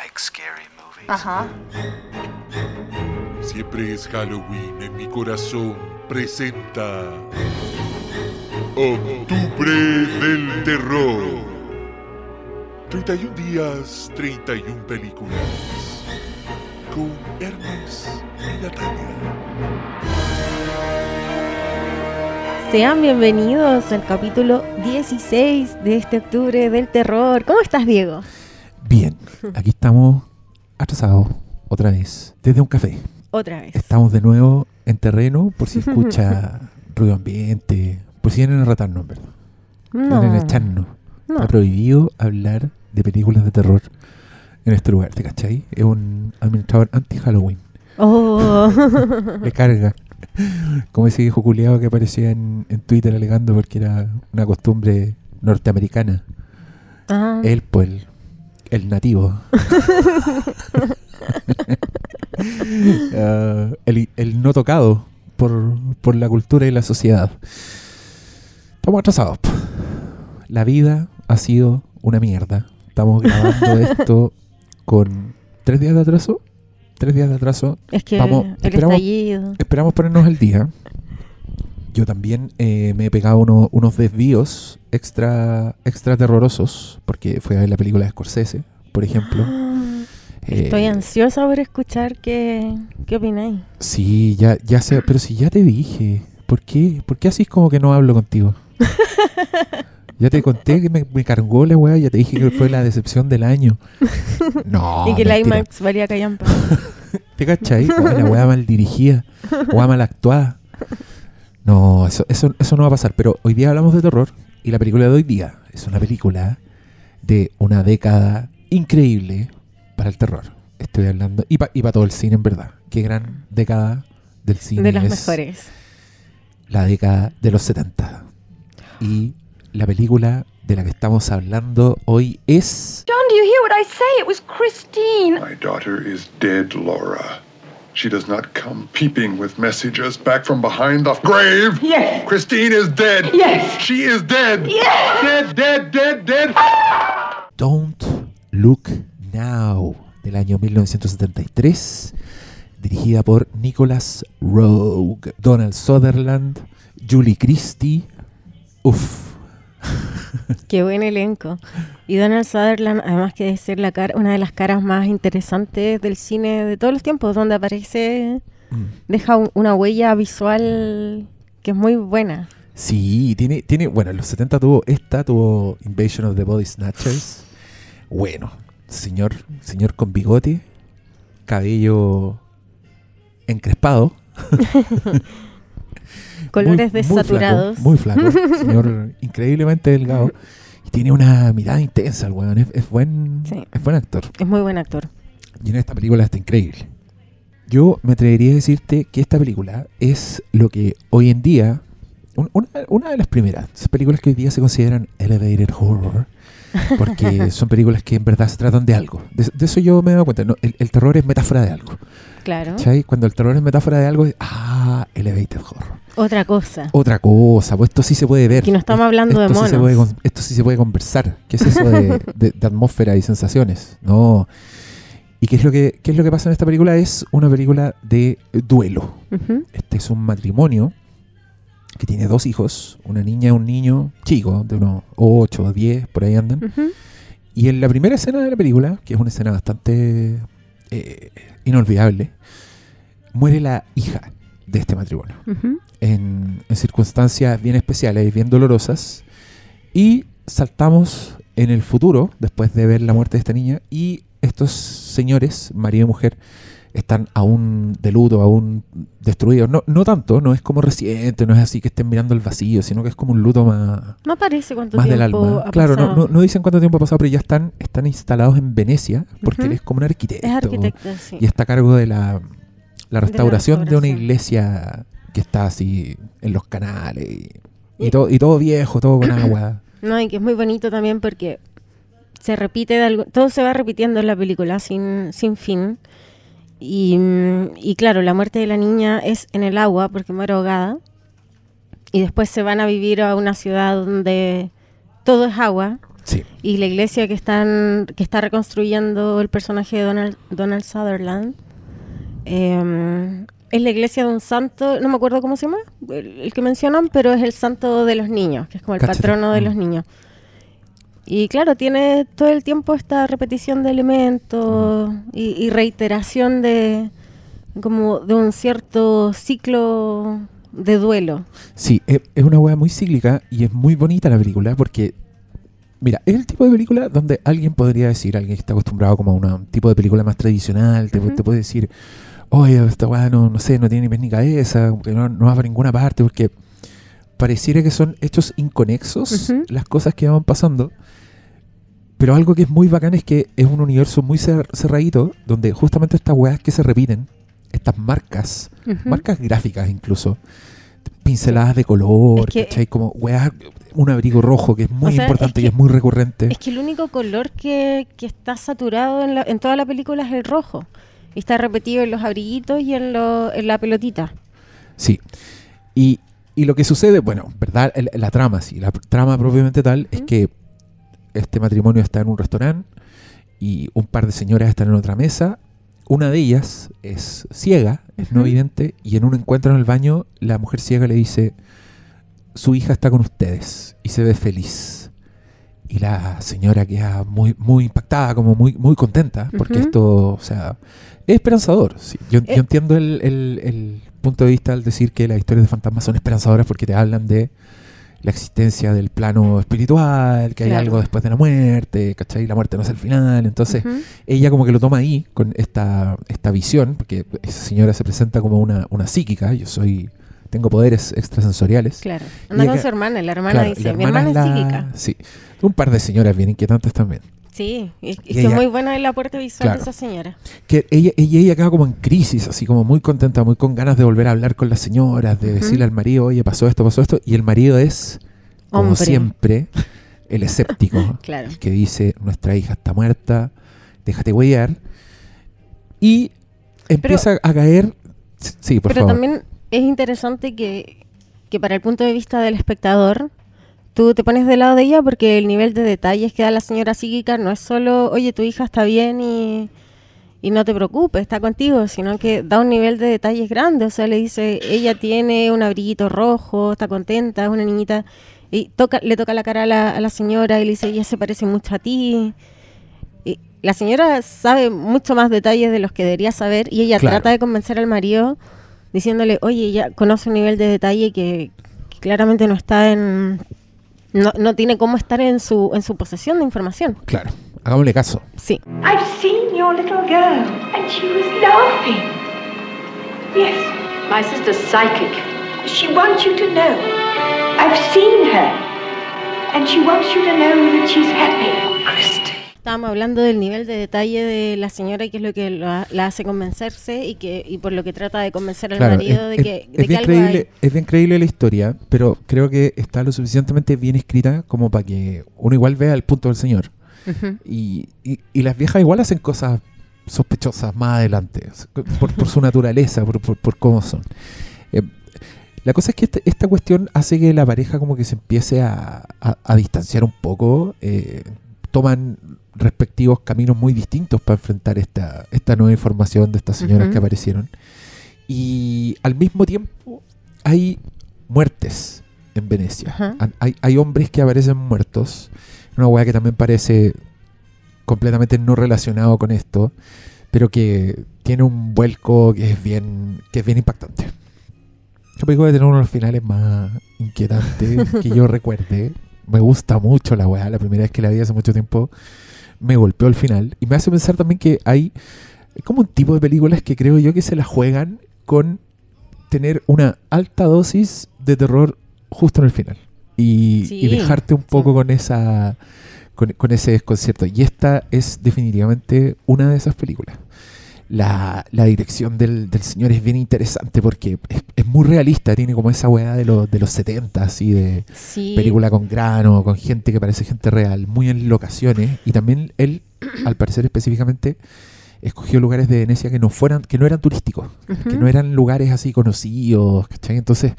like scary movies? Ajá. Siempre es Halloween en mi corazón. Presenta. Octubre del Terror. 31 días, 31 películas. Con Hermes y Natalia. Sean bienvenidos al capítulo 16 de este octubre del terror. ¿Cómo estás, Diego? Aquí estamos atrasados otra vez desde un café. Otra vez. Estamos de nuevo en terreno por si escucha ruido ambiente, por si vienen a ratarnos, ¿verdad? No, Vienen a echarnos. no. Está prohibido hablar de películas de terror en este lugar, ¿te cachai? Es un administrador anti-Halloween. Oh, Le carga. Como ese viejo culiado que aparecía en, en Twitter alegando porque era una costumbre norteamericana. Ah, Él, pues, el, el nativo. Ah, el, el no tocado por, por la cultura y la sociedad. Estamos atrasados. La vida ha sido una mierda. Estamos grabando esto con tres días de atraso. Tres días de atraso. es que vamos, el esperamos- estallido. Esperamos ponernos al día. Yo también eh, me he pegado uno- unos desvíos extra, extra terrorosos, porque fui a ver la película de Scorsese, por ejemplo. Ah, Eh, Estoy ansiosa por escuchar qué, qué opináis. Sí, ya, ya sé, pero si ya te dije, ¿por qué? ¿Por qué así es como que no hablo contigo? ya te conté que me, me cargó la weá, ya te dije que fue la decepción del año. No, y que la. IMAX valía callampa. ¿Te cachai? Oh, la weá mal dirigida, weá mal actuada. No, eso, eso, eso no va a pasar. Pero hoy día hablamos de terror y la película de hoy día es una película de una década increíble para el terror. Estoy hablando, y para todo el cine en verdad. Qué gran década del cine. de las es mejores. La década de los 70. Y la película de la que estamos hablando hoy es... John, do you hear what I say? It was Christine. My daughter is dead, Laura. She does not come peeping with messages back from behind the grave. Yes. Christine is dead. Yes. She is dead. Yes. Dead, dead, dead, dead. Don't Look Now del año 1973, dirigida por Nicholas Rogue, Donald Sutherland, Julie Christie. Uf, Qué buen elenco. Y Donald Sutherland, además que debe ser la cara, una de las caras más interesantes del cine de todos los tiempos, donde aparece, Mm. deja un- una huella visual que es muy buena. sí, tiene, tiene, bueno, en los 70 tuvo esta, tuvo Invasion of the Body Snatchers. Bueno, señor, señor con bigote, cabello encrespado. Colores muy- muy desaturados. flaco, Muy flaco, señor increíblemente delgado. Y tiene una mirada intensa el weón. Es, es buen, Sí. es buen actor. Es muy buen actor. Y en esta película está increíble. Yo me atrevería a decirte que esta película es lo que hoy en día, un- una, una de las primeras películas que hoy día se consideran elevated horror, porque son películas que en verdad se tratan de algo. De, de eso yo me he dado cuenta. ¿no? El, el terror es metáfora de algo. Claro. ¿cachai? Cuando el terror es metáfora de algo, es, ah, elevated horror. Otra cosa. Otra cosa, pues esto sí se puede ver. Aquí no estamos Es- hablando de esto sí se monos. puede esto sí se puede conversar. ¿Qué es eso de, de- de atmósfera y sensaciones? No. ¿Y qué es, lo que, qué es lo que pasa en esta película? Es una película de duelo. Este es un matrimonio que tiene dos hijos, una niña y un niño chico, de unos 8 o 10, por ahí andan. Y en la primera escena de la película, que es una escena bastante eh, inolvidable, muere la hija de este matrimonio en, en circunstancias bien especiales y bien dolorosas. Y saltamos en el futuro, después de ver la muerte de esta niña, y estos señores, marido y mujer, están aún de luto, aún destruidos. No, no tanto, no es como reciente, no es así que estén mirando el vacío, sino que es como un luto más, No aparece cuánto más del tiempo alma. ha Claro, no, pasado. no, no dicen cuánto tiempo ha pasado, pero ya están, están instalados en Venecia, porque él es como un arquitecto. Es arquitecto, sí. Y está a cargo de la, la restauración de, una restauración. iglesia que está así en los canales. Y, y Y- todo, y todo viejo, todo con agua. No, y que es muy bonito también porque se repite de algo, todo se va repitiendo en la película sin, sin fin. Y, mm, y claro, la muerte de la niña es en el agua porque muere ahogada. Y después se van a vivir a una ciudad donde todo es agua. Sí. y la iglesia que están que está reconstruyendo el personaje de Donald, Donald Sutherland eh, es la iglesia de un santo, no me acuerdo cómo se llama, el, el que mencionan, pero es el santo de los niños, que es como el Cáchate. patrono de Mm. los niños. Y claro, tiene todo el tiempo esta repetición de elementos y, y reiteración de como de un cierto ciclo de duelo. Sí, es, es una weá muy cíclica y es muy bonita la película porque, mira, es el tipo de película donde alguien podría decir, alguien que está acostumbrado como a una- un tipo de película más tradicional, te, puede decir, oye, esta weá no, no sé, no tiene ni pies ni cabeza, no, no va para ninguna parte porque pareciera que son hechos inconexos las cosas que van pasando. Pero algo que es muy bacán es que es un universo muy cer- cerradito, donde justamente estas weas que se repiten, estas marcas, marcas gráficas incluso, pinceladas de color, Es que-. Como weas, un abrigo rojo que es muy O sea, importante es y es muy recurrente. Es que el único color que, que está saturado en, la- en toda la película es el rojo. Y está repetido en los abriguitos y en, lo- en la pelotita. Sí. Y, y lo que sucede, bueno, ¿verdad? El- la trama, sí. La trama propiamente tal es que este matrimonio está en un restaurante y un par de señoras están en otra mesa. Una de ellas es ciega, es no vidente, y en un encuentro en el baño, la mujer ciega le dice: Su hija está con ustedes y se ve feliz. Y la señora queda muy, muy impactada, como muy, muy contenta, porque Ujú. esto, o sea, es esperanzador. sí. Yo, yo Eh. entiendo el, el- el punto de vista al decir que las historias de fantasmas son esperanzadoras porque te hablan de la existencia del plano espiritual, que hay Claro. algo después de la muerte, ¿cachai? La muerte no es el final. Entonces, ella como que lo toma ahí, con esta, esta visión, porque esa señora se presenta como una, una psíquica, yo soy, tengo poderes extrasensoriales. Claro. Anda con su hermana. La hermana Claro, dice: la Mi hermana es la- psíquica. Sí, un par de señoras bien inquietantes también. Sí, y, y ella- muy buena el aporte visual Claro. de esa señora. Que ella, ella, ella acaba como en crisis, así como muy contenta, muy con ganas de volver a hablar con las señoras, de decirle al marido, oye, pasó esto, pasó esto, y el marido es, como Hombre. siempre, el escéptico, Claro. que dice, nuestra hija está muerta, déjate huellar, y empieza a caer, sí, por Pero favor. también es interesante que, que para el punto de vista del espectador, tú te pones del lado de ella porque el nivel de detalles que da la señora psíquica no es solo, oye, tu hija está bien y, y no te preocupes, está contigo, sino que da un nivel de detalles grande. O sea, le dice, ella tiene un abriguito rojo, está contenta, es una niñita, y toca, le toca la cara a la, a la señora y le dice, ella se parece mucho a ti. Y la señora sabe mucho más detalles de los que debería saber y ella Claro. trata de convencer al marido diciéndole, oye, ella conoce un nivel de detalle que, que claramente no está en... No, no tiene cómo estar en su, en su posesión de información. Claro, hagámosle caso. Sí. I've seen your little girl, and she was laughing. Yes, My sister's psychic. she wants you to know. I've seen her, and she wants you to know that she's happy. Christy. Estábamos hablando del nivel de detalle de la señora y que es lo que la, la hace convencerse y que y por lo que trata de convencer al Claro, marido es, de es- que, es de que bien algo creíble, hay. es bien creíble la historia, pero creo que está lo suficientemente bien escrita como para que uno igual vea el punto del señor. Y, y- y las viejas igual hacen cosas sospechosas más adelante, por, por su naturaleza, por, por- por cómo son. Eh, la cosa es que este- esta cuestión hace que la pareja como que se empiece a, a- a distanciar un poco, eh, toman respectivos caminos muy distintos para enfrentar esta, esta nueva información de estas señoras Ujú. que aparecieron. Y al mismo tiempo hay muertes en Venecia. Ajá. Han- Hay, hay hombres que aparecen muertos. Una weá que también parece completamente no relacionado con esto, pero que tiene un vuelco que es bien, que es bien impactante. Yo película de tener uno de los finales más inquietantes que yo recuerde. Me gusta mucho la weá. La primera vez que la vi hace mucho tiempo me golpeó el final. Y me hace pensar también que hay como un tipo de películas que creo yo que se la juegan con tener una alta dosis de terror justo en el final. Y, Sí, y dejarte un poco sí. con esa con, con ese desconcierto. Y esta es definitivamente una de esas películas. La, la dirección del, del señor es bien interesante porque es, es muy realista, tiene como esa weá de, los de los 70 así de Sí. película con grano, con gente que parece gente real, muy en locaciones. Y también él, al parecer específicamente, escogió lugares de Venecia que no fueran, que no eran turísticos, que no eran lugares así conocidos, ¿cachai? Entonces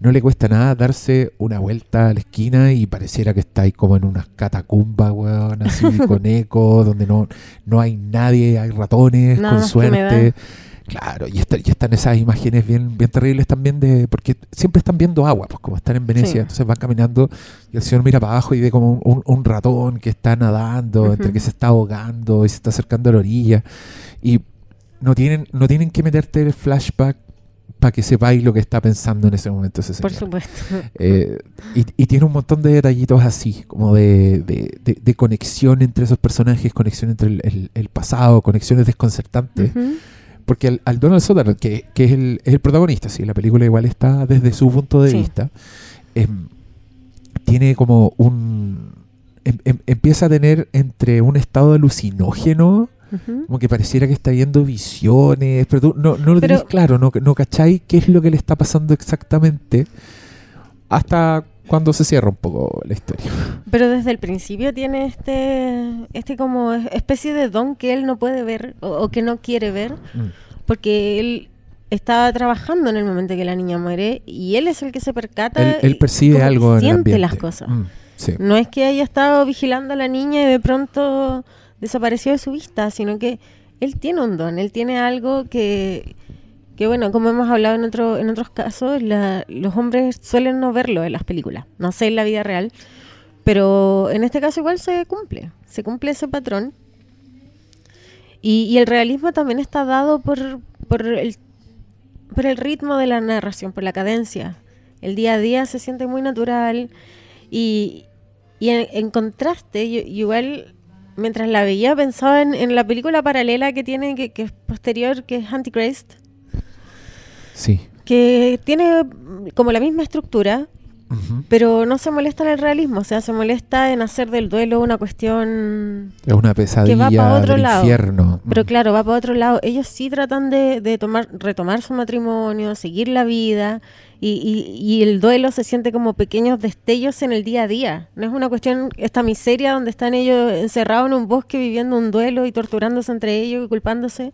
no le cuesta nada darse una vuelta a la esquina y pareciera que está ahí como en unas catacumbas, weón, así con eco, donde no, no hay nadie, hay ratones, Nada con suerte. Claro, y, está- y están esas imágenes bien, bien terribles también de, porque siempre están viendo agua, pues como están en Venecia, Sí. entonces van caminando y el señor mira para abajo y ve como un, ratón que está nadando, entre que se está ahogando y se está acercando a la orilla. Y no tienen, no tienen que meterte el flashback para que sepáis lo que está pensando en ese momento ese Por supuesto. Eh, y, y tiene un montón de detallitos así, como de, de- de- de conexión entre esos personajes, conexión entre el, el- el pasado, conexiones desconcertantes. Ujú. Porque al, al Donald Sutherland, que, que es, el, es el protagonista, sí, la película igual está desde su punto de Sí. vista, em, tiene como un... em- em- empieza a tener entre un estado alucinógeno, como que pareciera que está viendo visiones, pero tú no, no lo Pero- tenés claro, no, no cacháis qué es lo que le está pasando exactamente, hasta cuando se cierra un poco la historia. Pero desde el principio tiene este, este como especie de don que él no puede ver o, o que no quiere ver, Mm. porque él estaba trabajando en el momento que la niña muere y él es el que se percata. Él, él percibe algo en siente las cosas. Mm, sí. No es que haya estado vigilando a la niña y de pronto desapareció de su vista, sino que él tiene un don, él tiene algo que, que bueno, como hemos hablado en, otro, en otros casos, los hombres suelen no verlo en las películas, no sé en la vida real, pero en este caso igual se cumple, se cumple ese patrón. Y, el realismo también está dado por, por, el, por el ritmo de la narración, por la cadencia. El día a día se siente muy natural y, en, contraste, igual mientras la veía pensaba en, en la película paralela que tiene, que, que es posterior, que es Antichrist, Sí. que tiene como la misma estructura, Ujú. pero no se molesta en el realismo, o sea, se molesta en hacer del duelo una cuestión Es una pesadilla pa' otro del lado. infierno. Pero Mm. claro, va para otro lado. Ellos sí tratan de, de tomar, retomar su matrimonio, seguir la vida, y, y- y el duelo se siente como pequeños destellos en el día a día. No es una cuestión, esta miseria donde están ellos encerrados en un bosque viviendo un duelo y torturándose entre ellos y culpándose,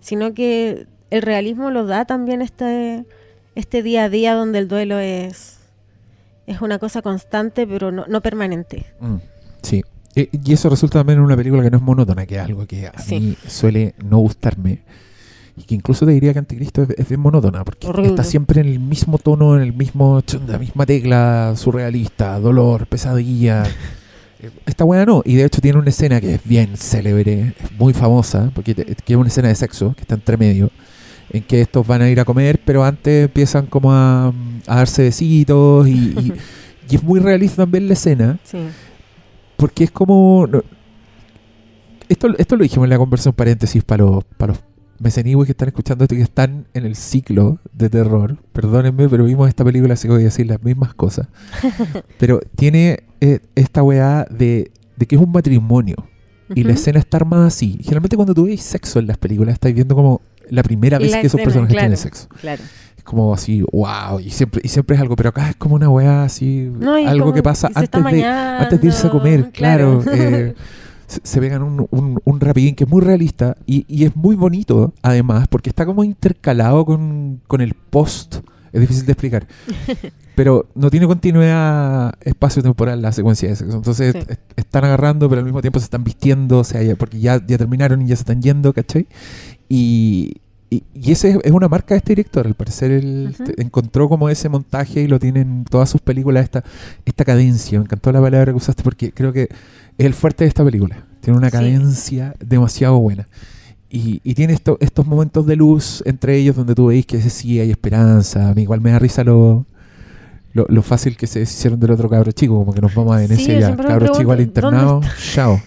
sino que el realismo lo da también este, este día a día donde el duelo es, es una cosa constante, pero no, no permanente. Mm, Sí. E- Y eso resulta también en una película que no es monótona, que es algo que a Sí. mí suele no gustarme. Y que incluso te diría que Anticristo es, es bien monótona, porque Horrible. está siempre en el mismo tono, en el mismo la misma tecla surrealista, dolor, pesadilla. Eh, Esta weá no, y de hecho tiene una escena que es bien célebre, es muy famosa, porque te- que es una escena de sexo, que está entre medio, en que estos van a ir a comer, pero antes empiezan como a, a darse besitos, y, y- y es muy realista también la escena, Sí. porque es como. no- esto, esto lo dijimos en la conversación paréntesis para los, para los mecenigües que están escuchando esto y que están en el ciclo de terror. Perdónenme, pero vimos esta película, así que voy a decir las mismas cosas. pero tiene eh, esta weá de, de que es un matrimonio. Y la escena está armada así. Generalmente cuando tú sexo en las películas, estáis viendo como la primera vez La que esos personajes claro, tienen sexo. Claro. Es como así, wow. Y siempre, y siempre es algo, pero acá es como una weá así. No, algo que pasa antes de, antes de irse a comer, claro. claro. eh, se, se pegan un, un, un rapidín que es muy realista y, y es muy bonito, además, porque está como intercalado con, con el post. Es difícil de explicar. Pero no tiene continuidad espacio-temporal la secuencia de sexo. Entonces Sí. est- están agarrando, pero al mismo tiempo se están vistiendo, o sea, ya- porque ya, ya terminaron y ya se están yendo, ¿cachai? Y, y, y ese es- una marca de este director. Al parecer él encontró como ese montaje y lo tiene en todas sus películas, esta, esta cadencia. Me encantó la palabra que usaste porque creo que es el fuerte de esta película. Tiene una Sí. cadencia demasiado buena. Y, y tiene esto- estos momentos de luz entre ellos donde tú veis que sí hay esperanza. A mí igual me da risa lo, lo, lo fácil que se deshicieron del otro cabro chico, como que nos vamos a Sí, Venecia yo ya. Cabro chico al pregunto, ¿dónde internado, chao.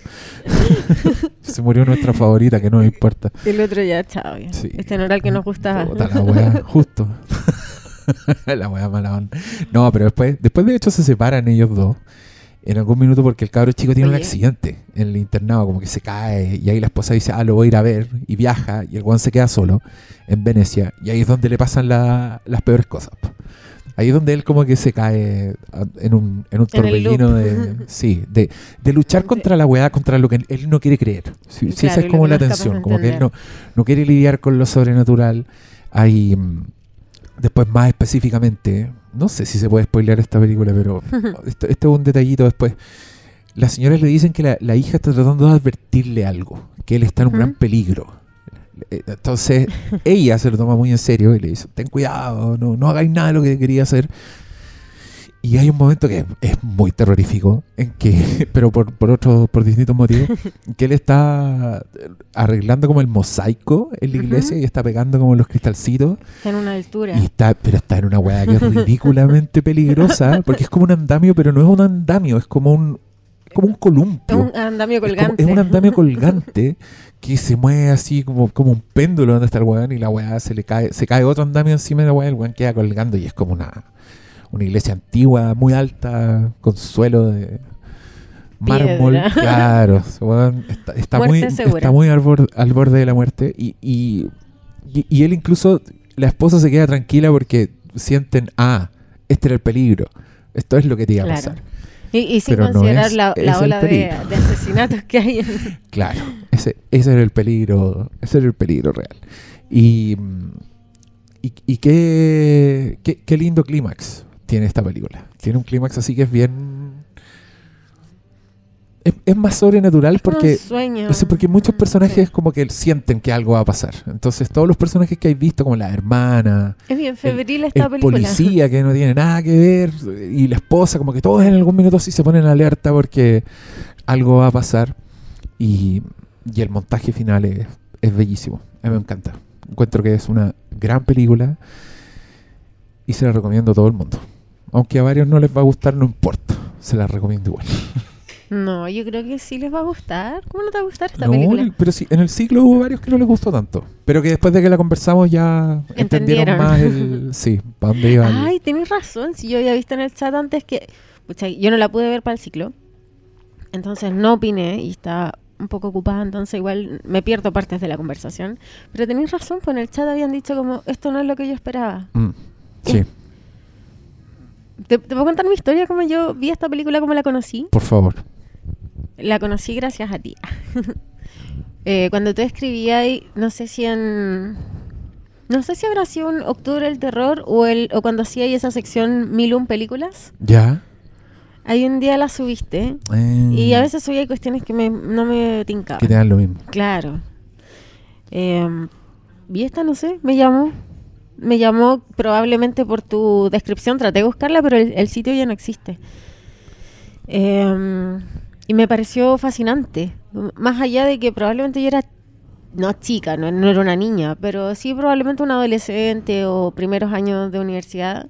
se murió nuestra favorita, que no me importa. El otro ya, chao. ya. Sí. Este no era el que nos gustaba. Puta la wea, justo. la wea mala onda. No, pero después, después de hecho se separan ellos dos. En algún minuto porque el cabro chico tiene un accidente en el internado, como que se cae y ahí la esposa dice, ah, lo voy a ir a ver y viaja y el guan se queda solo en Venecia y ahí es donde le pasan la- las peores cosas. po. Ahí es donde él como que se cae a- en un, en torbellino de... Sí, de, de luchar contra la weá, contra lo que él no quiere creer. Sí, sí, esa es como la tensión, como que él no, quiere lidiar con lo sobrenatural. Hay... mm, Después más específicamente, no sé si se puede spoilear esta película, pero esto, esto es un detallito después. Las señoras le dicen que la, la hija está tratando de advertirle algo, que él está en un gran peligro. Eh, Entonces ella se lo toma muy en serio y le dice, ten cuidado, no, no hagáis nada de lo que quería hacer. Y hay un momento que es muy terrorífico, en que, pero por, por otros, por distintos motivos, que él está arreglando como el mosaico en la iglesia y está pegando como los cristalcitos. Está en una altura. Y está, pero está en una weá que es ridículamente peligrosa, porque es como un andamio, pero no es un andamio, es como un, como un Es columpio. un andamio Es, como- colgante. es un andamio colgante que se mueve así como, como un péndulo donde está el weón y la weá se le cae, se cae otro andamio encima de la weá y el weón queda colgando y es como una, una iglesia antigua, muy alta, con suelo de mármol. Piedra. Claro, weón está, está muy, segura. está muy al, borde, al borde de la muerte y, y, y- y él incluso, la esposa se queda tranquila porque sienten, ah, este era el peligro, esto es lo que te iba a Claro. pasar. Y, y sin Pero no considerar es- la, la ola de, de asesinatos que hay. en- Claro, ese, ese era el peligro, ese era el peligro real. Y, mm, y, y qué, qué, qué lindo clímax tiene esta película. Tiene un clímax así que es bien... Es, es más sobrenatural porque... sueño. Sé, porque muchos personajes Sí. como que sienten que algo va a pasar. Entonces todos los personajes que hay visto, como la hermana, Es bien febril esta el película. policía que no tiene nada que ver y la esposa, como que todos en algún minuto sí se ponen alerta porque algo va a pasar y, y el montaje final es, es bellísimo. A mí me encanta. Encuentro que es una gran película y se la recomiendo a todo el mundo. Aunque a varios no les va a gustar, no importa. Se la recomiendo igual. No, yo creo que sí les va a gustar. ¿Cómo no te va a gustar esta No, película? pero sí, en el ciclo hubo varios que no les gustó tanto. Pero que después de que la conversamos ya entendieron Entendieron. más el... Sí, para dónde iba. el- Ay, tienes razón. Si yo había visto en el chat antes que. pucha, yo no la pude ver para el ciclo. Entonces no opiné y estaba un poco ocupada. Entonces igual me pierdo partes de la conversación. Pero tenéis razón, pues en el chat habían dicho como: esto no es lo que yo esperaba. Mm, sí, ¿Te, te puedo contar mi historia? Como yo vi esta película, como la conocí. por favor. La conocí gracias a ti. Eh, cuando tú escribías, ahí, no sé si en. No sé si habrá sido en Octubre del Terror o, el, o cuando hacía ahí esa sección Mil un películas. ¿Ya? Ahí un día la subiste. Eh, Y a veces subía cuestiones que me- no me tincaban. Que te dan lo mismo. Claro. Eh, y esta, no sé, me llamó. Me llamó probablemente por tu descripción. Traté de buscarla, pero el, el sitio ya no existe. Eh, y me pareció fascinante. Más allá de que probablemente yo era, no chica, no, no era una niña, pero sí probablemente un adolescente o primeros años de universidad.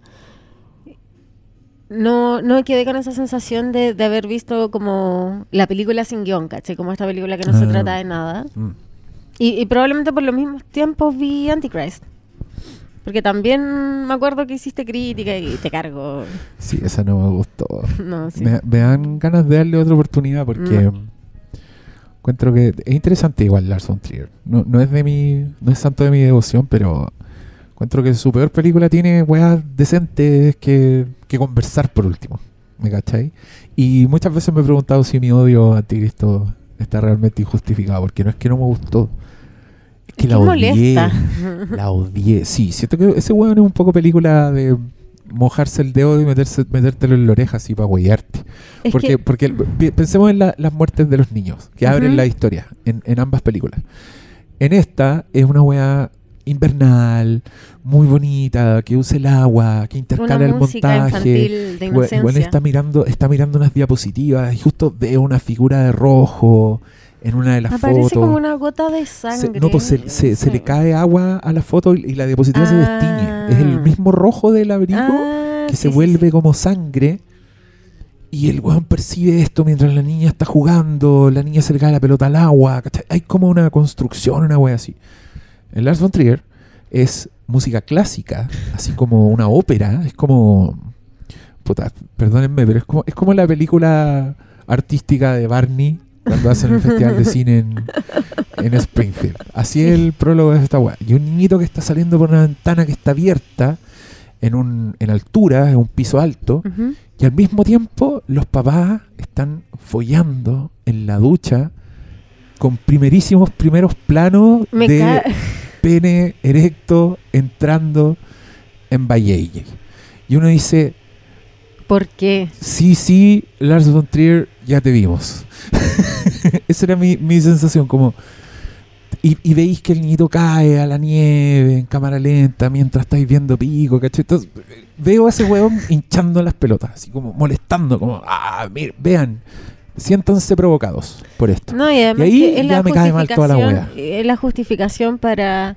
No, no quedé con esa sensación de, de haber visto como la película sin guion, ¿caché? Como esta película que no se Ah. trata de nada. Mm. Y, y probablemente por los mismos tiempos vi Antichrist. Porque también me acuerdo que hiciste crítica y te cargo. Sí, esa no me gustó. No, sí. Me, me dan ganas de darle otra oportunidad porque Mm. encuentro que es interesante igual Lars von Trier. No, no es de mi, no es santo de mi devoción, pero encuentro que su peor película tiene weas decentes que, que conversar por último. ¿Me cachai? Y muchas veces me he preguntado si mi odio a Anticristo está realmente injustificado, porque no es que no me gustó. Que la odié. molesta. La odié. Sí, siento que ese weón es un poco película de mojarse el dedo y meterse, metértelo en la oreja así para huellarte. Es Porque, que- porque pensemos en la- las muertes de los niños, que abren la historia en, en ambas películas. En esta es una wea invernal, muy bonita, que usa el agua, que intercala Una el montaje. de está mirando, está mirando unas diapositivas y justo ve una figura de rojo en una de las Aparece fotos. como una gota de Se- sangre. no, pues se, se- se le cae agua a la foto y, y la diapositiva se destiñe. Es el Ah. mismo rojo del abrigo Ah, que sí, se vuelve sí. como sangre. Y el weón percibe esto mientras la niña está jugando, la niña se le cae la pelota al agua. ¿cachai? Hay como una construcción, una wea así. En Lars von Trier es música clásica, así como una ópera. Es como. Puta, perdónenme, pero es como, es como la película artística de Barney cuando hacen el festival de cine en, en Springfield. Así es el prólogo de esta weá. Y un niñito que está saliendo por una ventana que está abierta en, un, en altura, en un piso alto, y al mismo tiempo los papás están follando en la ducha con primerísimos primeros planos Me de pene erecto entrando en Bayeye. Y uno dice, ¿Por qué? sí, sí, Lars von Trier, ya te vimos. Esa era mi, mi sensación, como... Y, y veis que el niñito cae a la nieve en cámara lenta mientras estáis viendo pico, ¿cachai? Entonces, veo a ese huevón hinchando las pelotas, así como molestando, como, ah, miren, vean, siéntanse provocados por esto. No, y además Y ahí que es ya la me cae mal toda la justificación- Es la justificación para,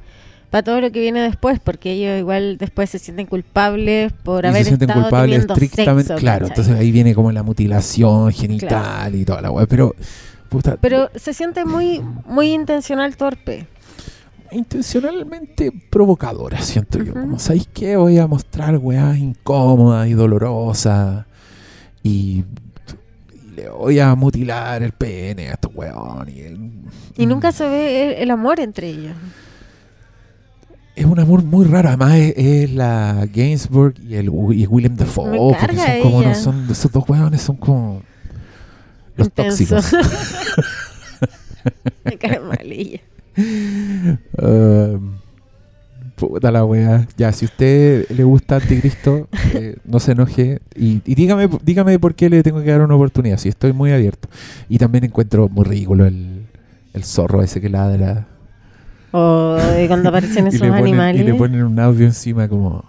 para todo lo que viene después, porque ellos igual después se sienten culpables por y haber se sienten estado culpables estrictamente, sexo, claro, ¿cachai? entonces ahí viene como la mutilación genital y toda la weá, pero... puta, Pero se siente muy, muy intencional torpe. intencionalmente provocadora, siento yo. Como, ¿sabéis qué? Voy a mostrar weas incómodas y dolorosas. Y, y le voy a mutilar el pene a estos weón. Y, Y mm, nunca se ve el, el amor entre ellos. Es un amor muy raro. Además, es, es la Gainsbourg y, el, y Willem Dafoe. Porque son como, no son, esos dos weones son como. Los Intenso. tóxicos. Me cae mal ella. Uh, puta la wea. Ya, si usted le gusta Anticristo, eh, no se enoje. Y, y dígame, dígame por qué le tengo que dar una oportunidad. Si estoy muy abierto. Y también encuentro muy ridículo el, el zorro ese que ladra. O de cuando aparecen esos ponen, animales. y le ponen un audio encima como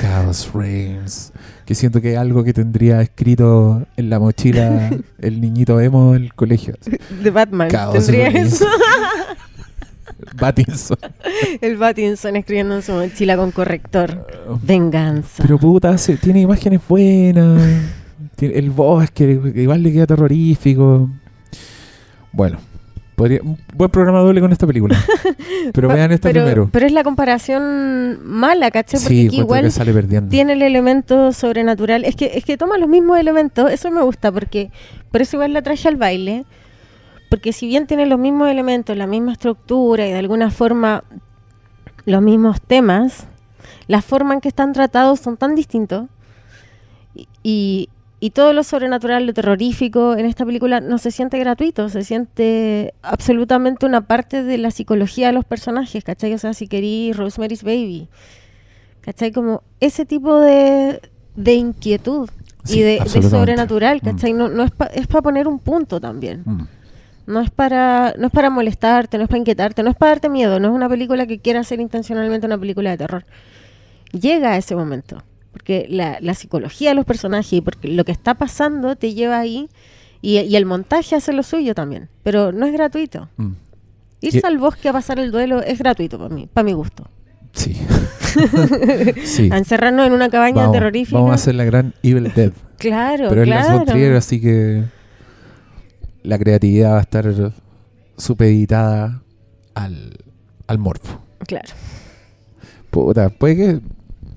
Chaos Reigns. Que siento que es algo que tendría escrito en la mochila el niñito emo del colegio. De Batman. Chaos Tendría Reigns. eso. Pattinson. El Pattinson escribiendo en su mochila con corrector. Venganza. Pero puta, tiene imágenes buenas. Tiene el bosque, que igual le queda terrorífico. Bueno, podría, un buen programa doble con esta película. Pero vean esta pero, primero. Pero es la comparación mala, ¿cachai? Porque Sí, aquí igual que sale perdiendo. tiene el elemento sobrenatural. Es que, es que toma los mismos elementos, eso me gusta, porque por eso igual la traje al baile. Porque si bien tiene los mismos elementos, la misma estructura y de alguna forma los mismos temas, la forma en que están tratados son tan distintos. Y, y, y todo lo sobrenatural, lo terrorífico en esta película no se siente gratuito, se siente absolutamente una parte de la psicología de los personajes, ¿cachai? O sea, si querí Rosemary's Baby, ¿cachai? Como ese tipo de, de inquietud Sí, y de, sobrenatural, Mm. ¿cachai? No, no es para pa poner un punto también. Mm. No es para no es para molestarte, no es para inquietarte, no es para darte miedo, no es una película que quiera ser intencionalmente una película de terror. Llega a ese momento, porque la, la psicología de los personajes y porque lo que está pasando te lleva ahí y, y el montaje hace lo suyo también, pero no es gratuito. Mm. Irse al bosque a pasar el duelo es gratuito para mí, para mi gusto. Sí. sí. A encerrarnos en una cabaña Vamos, terrorífica. vamos a hacer la gran Evil Dead. Claro, Pero es claro. von Trier, así que la creatividad va a estar supeditada al, al morbo. Claro. Puta, puede que,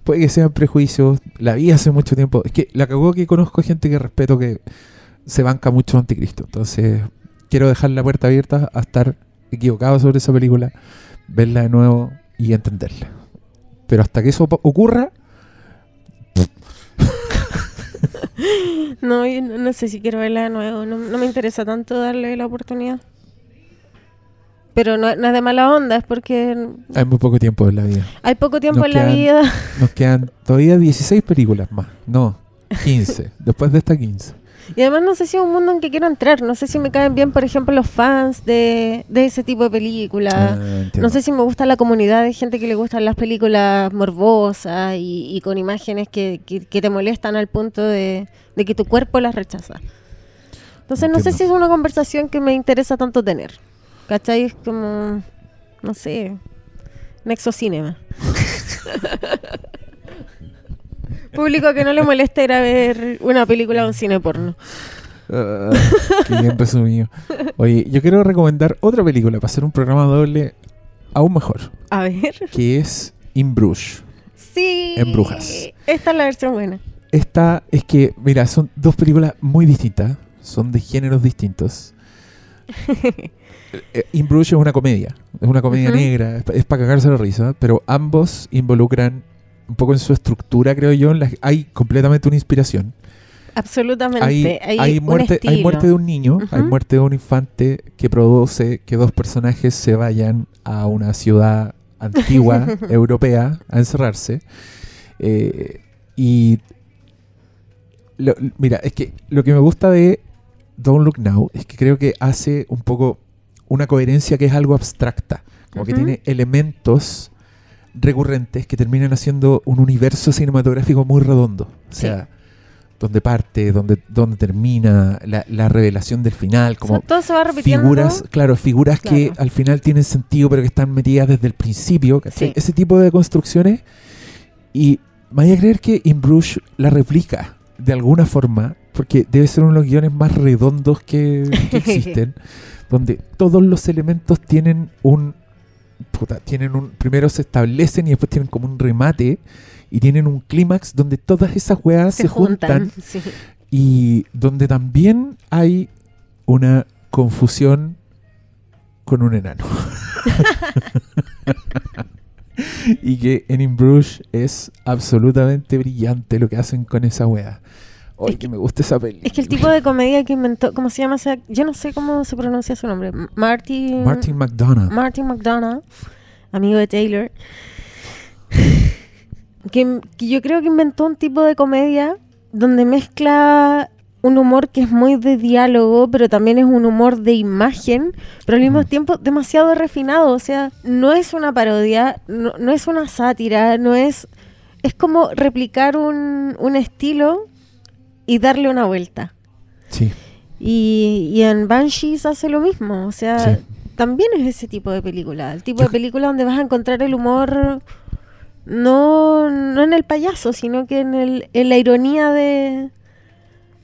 puede que sean prejuicios. La vi hace mucho tiempo. Es que la cagó que conozco gente que respeto que se banca mucho anticristo. Entonces, quiero dejar la puerta abierta a estar equivocado sobre esa película, verla de nuevo y entenderla. Pero hasta que eso ocurra, no, no sé si quiero verla de nuevo. No, no me interesa tanto darle la oportunidad. Pero no, no es de mala onda, es porque hay muy poco tiempo en la vida. hay poco tiempo Nos en la quedan- vida. Nos quedan todavía 16 películas más. No, 15. Después de esta 15. Y además no sé si es un mundo en que quiero entrar. No sé si me caen bien, por ejemplo, los fans de, de ese tipo de películas. Ah. No sé si me gusta la comunidad de gente que le gustan las películas morbosas y, y con imágenes que, que- que te molestan al punto de, de que tu cuerpo las rechaza. Entonces no sé si es una conversación que me interesa tanto tener. ¿Cachai? Es como, no sé, Nexo Cinema. Público que no le molesta ir a ver una película de un cine porno. Ah, qué bien resumido. Oye, yo quiero recomendar otra película para hacer un programa doble aún mejor, A ver. que es In Bruges. Sí. En Brujas. Esta es la versión buena. Esta es que, mira, son dos películas muy distintas, son de géneros distintos. Eh, In Bruges es una comedia, es una comedia negra, es, pa- es para cagarse la risa, pero ambos involucran un poco en su estructura, creo yo, en la- hay completamente una inspiración. Absolutamente. Hay, Hay, hay un muerte, hay muerte de un niño, hay muerte de un infante que produce que dos personajes se vayan a una ciudad antigua europea a encerrarse. Eh, y lo- mira, es que lo que me gusta de Don't Look Now es que creo que hace un poco una coherencia que es algo abstracta, como que tiene elementos recurrentes que terminan haciendo un universo cinematográfico muy redondo. O Sí. sea, donde parte, donde, donde termina, la, la revelación del final, como O sea, todo se va repitiendo. figuras, claro, figuras que al final tienen sentido, pero que están metidas desde el principio. Sí. Ese tipo de construcciones. Y me vaya a creer que In Bruges la replica de alguna forma, porque debe ser uno de los guiones más redondos que, que existen, donde todos los elementos tienen un. puta, tienen un. Primero se establecen y después tienen como un remate. Y tienen un clímax donde todas esas weas se, se juntan juntan. sí. y donde también hay una confusión con un enano. y que en In Bruges es absolutamente brillante lo que hacen con esa wea. Ay, Es que me gusta esa peli. Es que el tipo de comedia que inventó, ¿cómo se llama? yo no sé cómo se pronuncia su nombre. Martin. Martin McDonough. Martin McDonough, amigo de Taylor. Que, que yo creo que inventó un tipo de comedia donde mezcla un humor que es muy de diálogo, pero también es un humor de imagen, pero al mismo Mm. tiempo demasiado refinado. O sea, no es una parodia, no, no es una sátira, no es. Es como replicar un, un estilo y darle una vuelta. sí, Y, y en Banshees hace lo mismo. O sea, Sí. también es ese tipo de película. El tipo Yo de película donde vas a encontrar el humor no, no en el payaso, sino que en, el, en la ironía de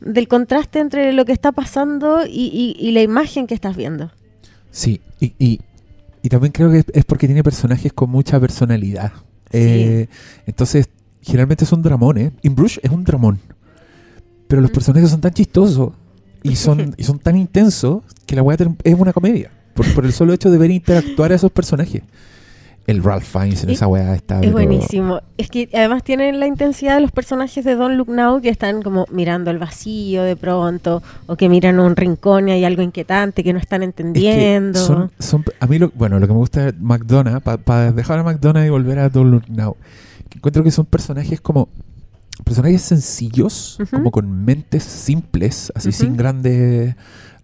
del contraste entre lo que está pasando y, y- y la imagen que estás viendo. sí. Y, y, y también creo que es- porque tiene personajes con mucha personalidad. Eh, entonces, generalmente son dramones. In Bruges es un dramón. Pero los personajes son tan chistosos y son, y son tan intensos que la weá es una comedia. Por, por el solo hecho de ver interactuar a esos personajes. El Ralph Fiennes en Y- esa weá está. Es buenísimo. Es que además tienen la intensidad de los personajes de Don't Look Now que están como mirando el vacío de pronto o que miran un rincón y hay algo inquietante que no están Es que entendiendo. son, son- a mí, lo, bueno, lo que me gusta de McDonough, para dejar a McDonough y volver a Don't Look Now, que encuentro que son personajes como. Personajes sencillos, como con mentes simples, así sin grandes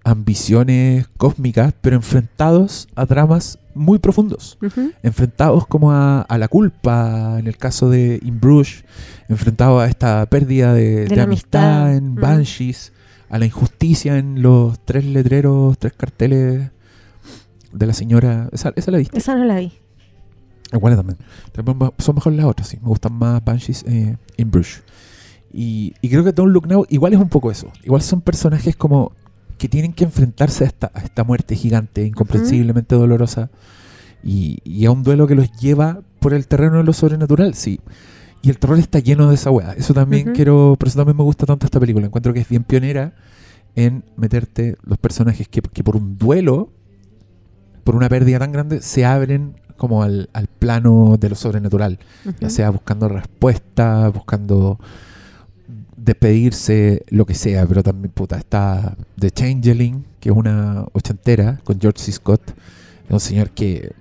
ambiciones cósmicas, pero enfrentados a dramas muy profundos. Enfrentados como a, a la culpa, en el caso de In Bruges, enfrentados a esta pérdida de, De de la amistad, amistad. en. Banshees, a la injusticia en los tres letreros, tres carteles de la señora. Esa, esa la viste. Esa no la vi. Igual también. Son mejor las otras, sí. Me gustan más Banshees eh, In Bruges. Y, y creo que Don't Look Now igual es un poco eso. Igual son personajes como que tienen que enfrentarse a esta, a esta muerte gigante, incomprensiblemente dolorosa, y, y a un duelo que los lleva por el terreno de lo sobrenatural, sí. Y el terror está lleno de esa weá. Eso también quiero, por eso también me gusta tanto esta película. Encuentro que es bien pionera en meterte los personajes que, que por un duelo, por una pérdida tan grande, se abren como al, al plano de lo sobrenatural ya sea buscando respuestas, buscando despedirse, lo que sea, pero también, puta, está The Changeling, que es una ochentera, con George C. Scott, un señor que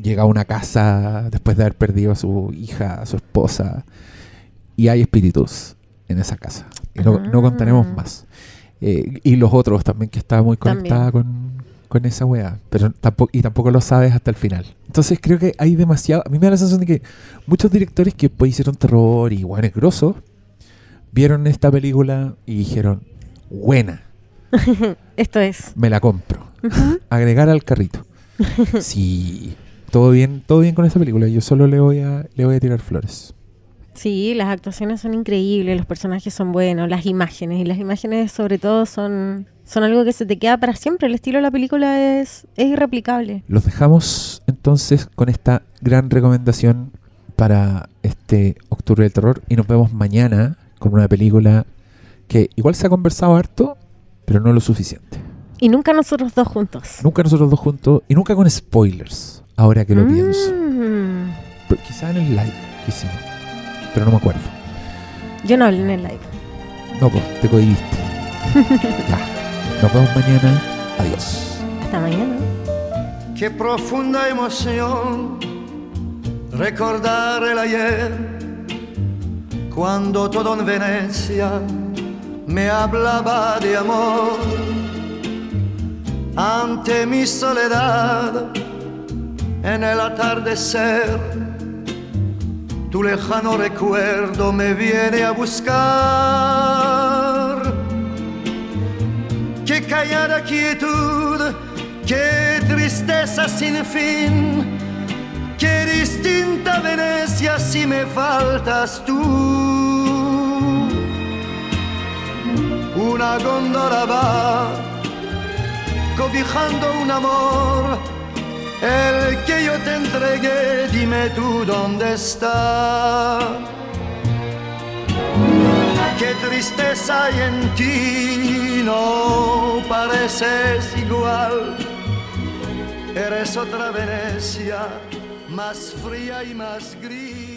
llega a una casa después de haber perdido a su hija, a su esposa, y hay espíritus en esa casa. Y no, no contaremos Ah. más. Eh, y los otros también, que está muy conectada con, con esa weá. Pero tampoco, y tampoco lo sabes hasta el final. Entonces creo que hay demasiado. A mí me da la sensación de que muchos directores que pues, hicieron terror y weones grosos vieron esta película y dijeron, buena, Esto es. me la compro. Agregar al carrito. sí, todo bien, todo bien con esta película. Yo solo le voy a, le voy a tirar flores. Sí, las actuaciones son increíbles, los personajes son buenos, las imágenes, y las imágenes sobre todo son, son algo que se te queda para siempre. El estilo de la película es, es irreplicable. Los dejamos entonces con esta gran recomendación para este Octubre del Terror y nos vemos mañana con una película que igual se ha conversado harto, pero no lo suficiente. Y nunca nosotros dos juntos. Nunca nosotros dos juntos y nunca con spoilers, ahora que lo pienso. Mm. Pero quizá en el live hicimos. pero no me acuerdo. Yo no hablé en el live. No, pues, te cohibiste. ya. Nos vemos mañana. Adiós. Hasta mañana. Qué profunda emoción recordar el ayer, cuando todo en Venecia me hablaba de amor. Ante mi soledad, en el atardecer, tu lejano recuerdo me viene a buscar. Qué callada quietud, qué tristeza sin fin, qué distinta Venecia si me faltas tú. Una góndola va cobijando un amor, el que yo te entregué, dime tú dónde está. Qué tristeza hay en ti, no pareces igual. Eres otra Venecia, más fría y más gris.